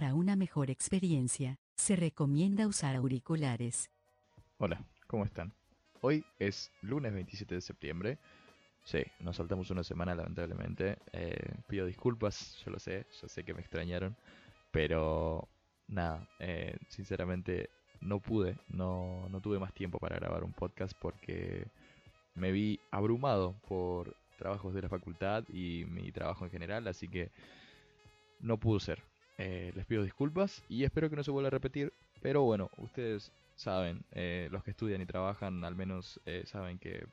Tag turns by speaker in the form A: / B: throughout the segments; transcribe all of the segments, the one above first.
A: Para una mejor experiencia, se recomienda usar auriculares.
B: Hola, ¿cómo están? Hoy es lunes 27 de septiembre. Sí, nos saltamos una semana lamentablemente. Eh, pido disculpas, yo lo sé, yo sé que me extrañaron. Pero nada, eh, sinceramente no pude, no, no tuve más tiempo para grabar un podcast porque me vi abrumado por trabajos de la facultad y mi trabajo en general, así que no pudo ser. Eh, les pido disculpas y espero que no se vuelva a repetir, pero bueno, ustedes saben, eh, los que estudian y trabajan al menos eh, saben que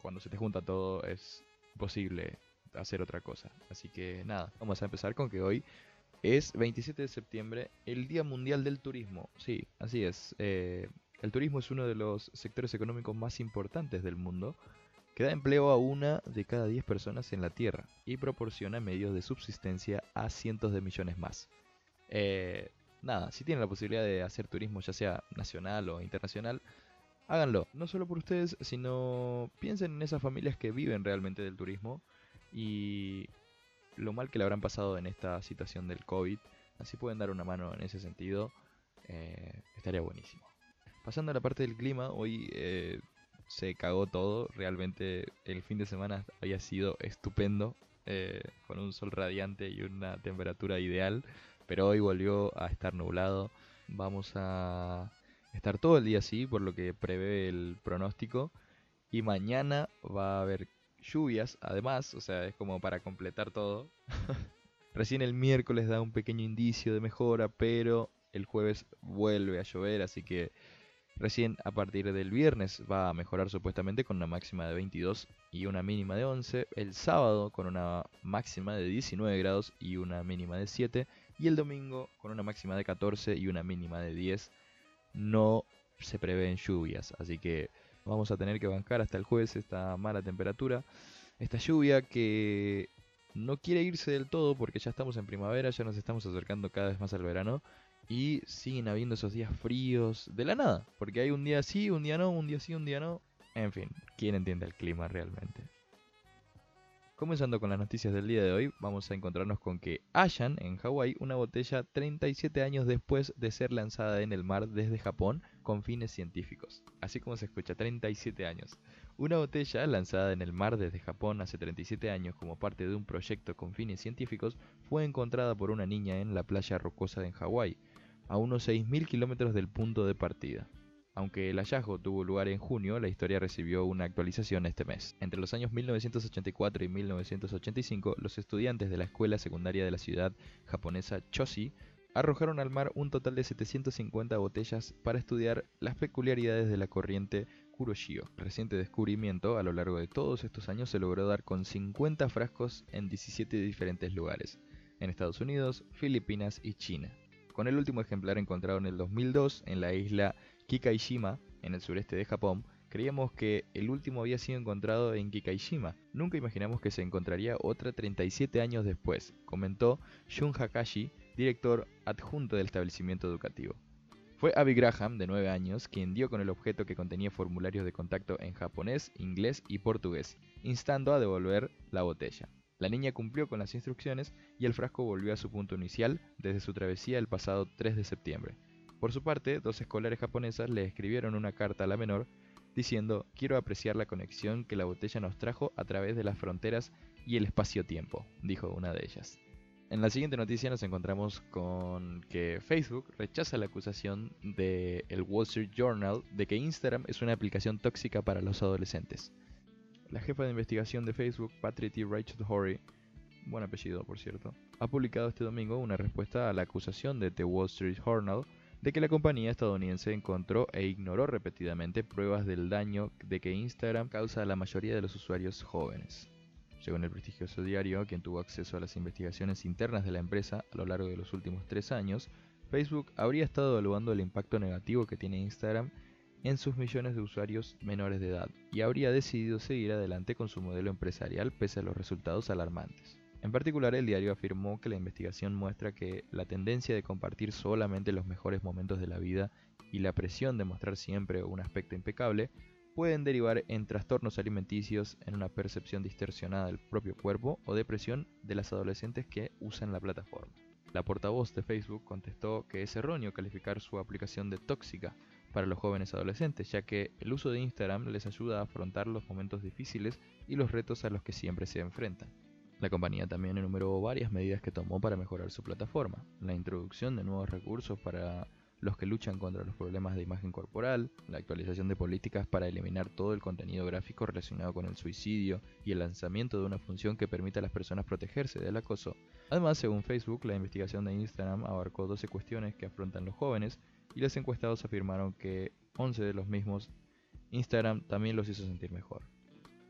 B: cuando se te junta todo es imposible hacer otra cosa. Así que nada, vamos a empezar con que hoy es 27 de septiembre, el Día Mundial del Turismo. Sí, así es. el turismo es uno de los sectores económicos más importantes del mundo que da empleo a una de cada 10 personas en la Tierra y proporciona medios de subsistencia a cientos de millones más. Eh, nada, si tienen la posibilidad de hacer turismo ya sea nacional o internacional, háganlo. No solo por ustedes, sino piensen en esas familias que viven realmente del turismo y lo mal que le habrán pasado en esta situación del COVID. Así pueden dar una mano en ese sentido. Eh, estaría buenísimo. Pasando a la parte del clima, hoy eh, se cagó todo. Realmente el fin de semana había sido estupendo, eh, con un sol radiante y una temperatura ideal, pero hoy volvió a estar nublado. Vamos a estar todo el día así, por lo que prevé el pronóstico. Y mañana va a haber lluvias, además, o sea, es como para completar todo. Recién el miércoles da un pequeño indicio de mejora, pero el jueves vuelve a llover, así que Recién a partir del viernes va a mejorar supuestamente con una máxima de 22 y una mínima de 11. El sábado con una máxima de 19 grados y una mínima de 7. Y el domingo con una máxima de 14 y una mínima de 10. No se prevén lluvias, así que vamos a tener que bancar hasta el jueves esta mala temperatura. Esta lluvia que no quiere irse del todo porque ya estamos en primavera, ya nos estamos acercando cada vez más al verano y siguen habiendo esos días fríos de la nada, porque hay un día sí, un día no, un día sí, un día no. En fin, ¿quién entiende el clima realmente? Comenzando con las noticias del día de hoy, vamos a encontrarnos con que hallan en Hawái una botella 37 años después de ser lanzada en el mar desde Japón con fines científicos. Así como se escucha, 37 años. Una botella lanzada en el mar desde Japón hace 37 años como parte de un proyecto con fines científicos fue encontrada por una niña en la playa rocosa de Hawái, a unos 6.000 kilómetros del punto de partida. Aunque el hallazgo tuvo lugar en junio, la historia recibió una actualización este mes. Entre los años 1984 y 1985, los estudiantes de la escuela secundaria de la ciudad japonesa Choshi arrojaron al mar un total de 750 botellas para estudiar las peculiaridades de la corriente Kuroshio. Reciente descubrimiento, a lo largo de todos estos años se logró dar con 50 frascos en 17 diferentes lugares, en Estados Unidos, Filipinas y China con el último ejemplar encontrado en el 2002 en la isla Kikaishima, en el sureste de Japón, creíamos que el último había sido encontrado en Kikaishima. Nunca imaginamos que se encontraría otra 37 años después, comentó Shun Hakashi, director adjunto del establecimiento educativo. Fue Abby Graham, de 9 años, quien dio con el objeto que contenía formularios de contacto en japonés, inglés y portugués, instando a devolver la botella. La niña cumplió con las instrucciones y el frasco volvió a su punto inicial desde su travesía el pasado 3 de septiembre. Por su parte, dos escolares japonesas le escribieron una carta a la menor diciendo quiero apreciar la conexión que la botella nos trajo a través de las fronteras y el espacio-tiempo, dijo una de ellas. En la siguiente noticia nos encontramos con que Facebook rechaza la acusación del el Wall Street Journal de que Instagram es una aplicación tóxica para los adolescentes. La jefa de investigación de Facebook, Patrick Rachel Horry, buen apellido por cierto, ha publicado este domingo una respuesta a la acusación de The Wall Street Journal de que la compañía estadounidense encontró e ignoró repetidamente pruebas del daño de que Instagram causa a la mayoría de los usuarios jóvenes. Según el prestigioso diario, quien tuvo acceso a las investigaciones internas de la empresa a lo largo de los últimos tres años, Facebook habría estado evaluando el impacto negativo que tiene Instagram en sus millones de usuarios menores de edad y habría decidido seguir adelante con su modelo empresarial pese a los resultados alarmantes. En particular, el diario afirmó que la investigación muestra que la tendencia de compartir solamente los mejores momentos de la vida y la presión de mostrar siempre un aspecto impecable pueden derivar en trastornos alimenticios, en una percepción distorsionada del propio cuerpo o depresión de las adolescentes que usan la plataforma. la portavoz de Facebook contestó que es erróneo calificar su aplicación de tóxica para los jóvenes adolescentes, ya que el uso de Instagram les ayuda a afrontar los momentos difíciles y los retos a los que siempre se enfrentan. La compañía también enumeró varias medidas que tomó para mejorar su plataforma, la introducción de nuevos recursos para los que luchan contra los problemas de imagen corporal, la actualización de políticas para eliminar todo el contenido gráfico relacionado con el suicidio y el lanzamiento de una función que permita a las personas protegerse del acoso. Además, según Facebook, la investigación de Instagram abarcó 12 cuestiones que afrontan los jóvenes y los encuestados afirmaron que 11 de los mismos Instagram también los hizo sentir mejor.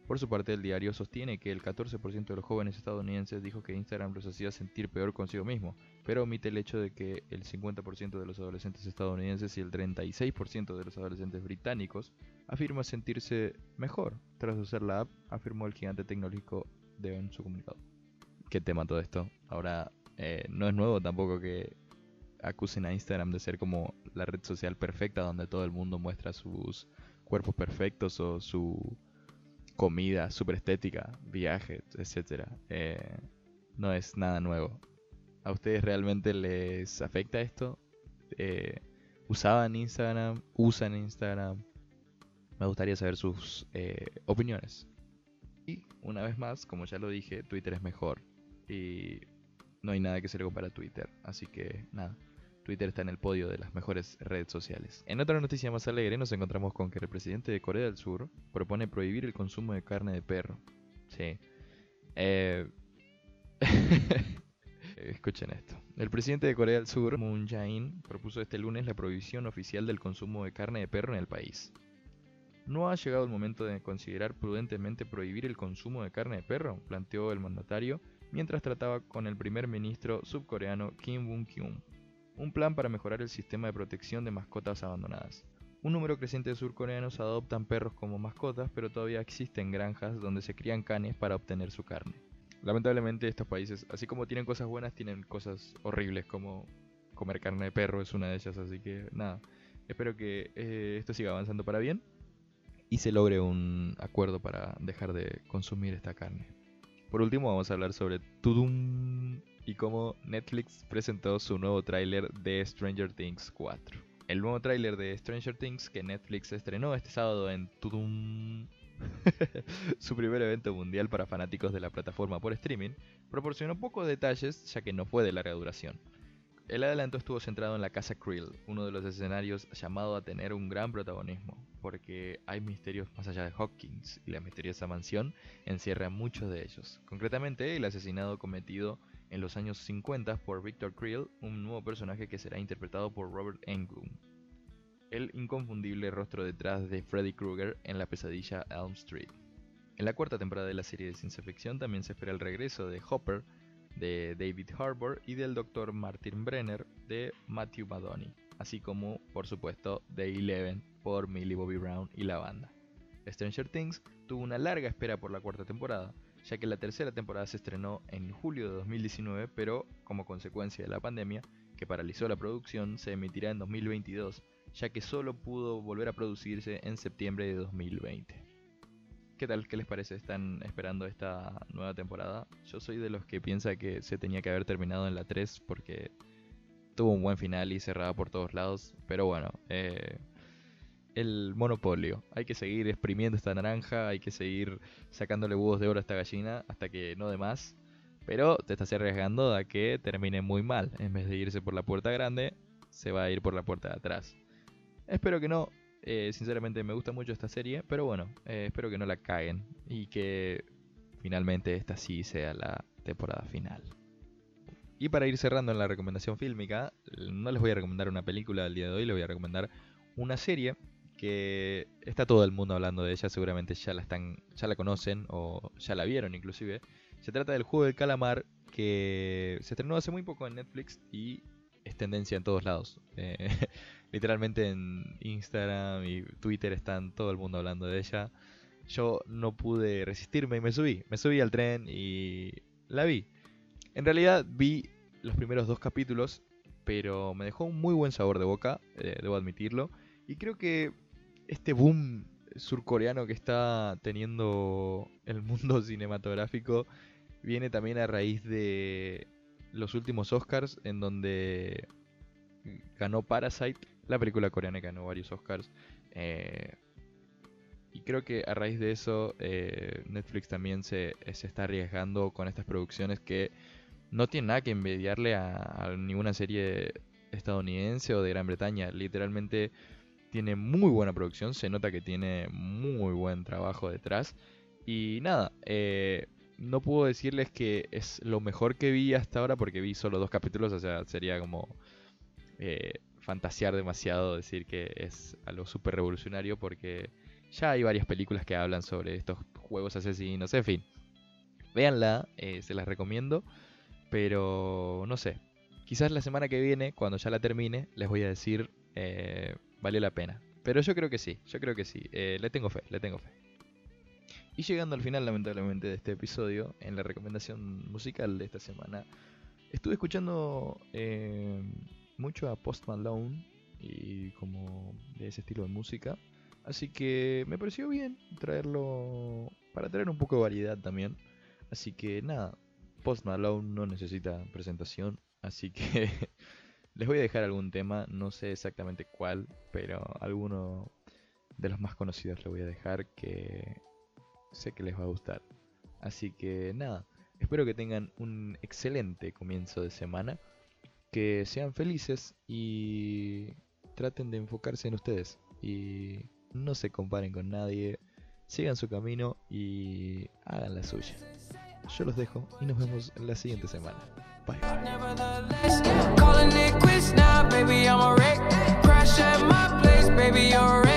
B: Por su parte, el diario sostiene que el 14% de los jóvenes estadounidenses dijo que Instagram los hacía sentir peor consigo mismo, pero omite el hecho de que el 50% de los adolescentes estadounidenses y el 36% de los adolescentes británicos afirman sentirse mejor tras usar la app, afirmó el gigante tecnológico de en su comunicado. ¿Qué tema todo esto? Ahora, eh, no es nuevo tampoco que acusen a Instagram de ser como la red social perfecta donde todo el mundo muestra sus cuerpos perfectos o su comida súper estética, viajes, etc. Eh, no es nada nuevo. ¿A ustedes realmente les afecta esto? Eh, ¿Usaban Instagram? ¿Usan Instagram? Me gustaría saber sus eh, opiniones. Y una vez más, como ya lo dije, Twitter es mejor. Y no hay nada que se le compare a Twitter. Así que nada. Twitter está en el podio de las mejores redes sociales. En otra noticia más alegre nos encontramos con que el presidente de Corea del Sur propone prohibir el consumo de carne de perro. Sí. Eh... Escuchen esto. El presidente de Corea del Sur, Moon Jae-in, propuso este lunes la prohibición oficial del consumo de carne de perro en el país. ¿No ha llegado el momento de considerar prudentemente prohibir el consumo de carne de perro? planteó el mandatario mientras trataba con el primer ministro subcoreano Kim Bun-kyung un plan para mejorar el sistema de protección de mascotas abandonadas. Un número creciente de surcoreanos adoptan perros como mascotas, pero todavía existen granjas donde se crían canes para obtener su carne. Lamentablemente estos países, así como tienen cosas buenas, tienen cosas horribles como comer carne de perro es una de ellas, así que nada, espero que eh, esto siga avanzando para bien y se logre un acuerdo para dejar de consumir esta carne. Por último vamos a hablar sobre Tudum y cómo Netflix presentó su nuevo tráiler de Stranger Things 4. El nuevo tráiler de Stranger Things que Netflix estrenó este sábado en Tudum, su primer evento mundial para fanáticos de la plataforma por streaming, proporcionó pocos detalles ya que no fue de larga duración. El adelanto estuvo centrado en la casa Krill, uno de los escenarios llamado a tener un gran protagonismo, porque hay misterios más allá de Hawkins y la misteriosa mansión encierra muchos de ellos. Concretamente, el asesinado cometido en los años 50 por Victor Creel, un nuevo personaje que será interpretado por Robert Englund, el inconfundible rostro detrás de Freddy Krueger en la pesadilla Elm Street. En la cuarta temporada de la serie de ciencia ficción también se espera el regreso de Hopper, de David Harbour y del Dr. Martin Brenner de Matthew Madoni, así como, por supuesto, de Eleven por Millie Bobby Brown y la banda. Stranger Things tuvo una larga espera por la cuarta temporada, ya que la tercera temporada se estrenó en julio de 2019, pero como consecuencia de la pandemia, que paralizó la producción, se emitirá en 2022, ya que solo pudo volver a producirse en septiembre de 2020. ¿Qué tal? ¿Qué les parece? ¿Están esperando esta nueva temporada? Yo soy de los que piensa que se tenía que haber terminado en la 3 porque tuvo un buen final y cerraba por todos lados, pero bueno, eh, el monopolio. Hay que seguir exprimiendo esta naranja, hay que seguir sacándole huevos de oro a esta gallina hasta que no de más. Pero te estás arriesgando a que termine muy mal. En vez de irse por la puerta grande, se va a ir por la puerta de atrás. Espero que no. Eh, sinceramente me gusta mucho esta serie, pero bueno, eh, espero que no la caguen y que finalmente esta sí sea la temporada final. Y para ir cerrando en la recomendación fílmica, no les voy a recomendar una película del día de hoy, les voy a recomendar una serie que está todo el mundo hablando de ella, seguramente ya la están, ya la conocen o ya la vieron inclusive. Se trata del juego del calamar que se estrenó hace muy poco en Netflix y es tendencia en todos lados. Eh, literalmente en Instagram y Twitter están todo el mundo hablando de ella. Yo no pude resistirme y me subí. Me subí al tren y la vi. En realidad vi los primeros dos capítulos, pero me dejó un muy buen sabor de boca, eh, debo admitirlo. Y creo que este boom surcoreano que está teniendo el mundo cinematográfico viene también a raíz de los últimos Oscars en donde ganó Parasite, la película coreana ganó varios Oscars. Eh, y creo que a raíz de eso eh, Netflix también se, se, está arriesgando con estas producciones que no tienen nada que envidiarle a, ninguna serie estadounidense o de Gran Bretaña. Literalmente tiene muy buena producción, se nota que tiene muy buen trabajo detrás. Y nada, eh, no puedo decirles que es lo mejor que vi hasta ahora porque vi solo dos capítulos, o sea, sería como eh, fantasear demasiado decir que es algo súper revolucionario porque ya hay varias películas que hablan sobre estos juegos asesinos, en fin. Véanla, eh, se las recomiendo, pero no sé. Quizás la semana que viene, cuando ya la termine, les voy a decir, eh, valió la pena. Pero yo creo que sí, yo creo que sí. Eh, le tengo fe, le tengo fe. Y llegando al final, lamentablemente, de este episodio, en la recomendación musical de esta semana, estuve escuchando eh, mucho a Post Malone y como de ese estilo de música. Así que me pareció bien traerlo para traer un poco de variedad también. Así que nada, Post Malone no necesita presentación. Así que les voy a dejar algún tema, no sé exactamente cuál, pero alguno de los más conocidos les voy a dejar que sé que les va a gustar. Así que nada, espero que tengan un excelente comienzo de semana que sean felices y traten de enfocarse en ustedes y no se comparen con nadie, sigan su camino y hagan la suya. Yo los dejo y nos vemos la siguiente semana. Bye.
C: Calling it quits now, baby, I'm a wreck. Crash at my place, baby, you're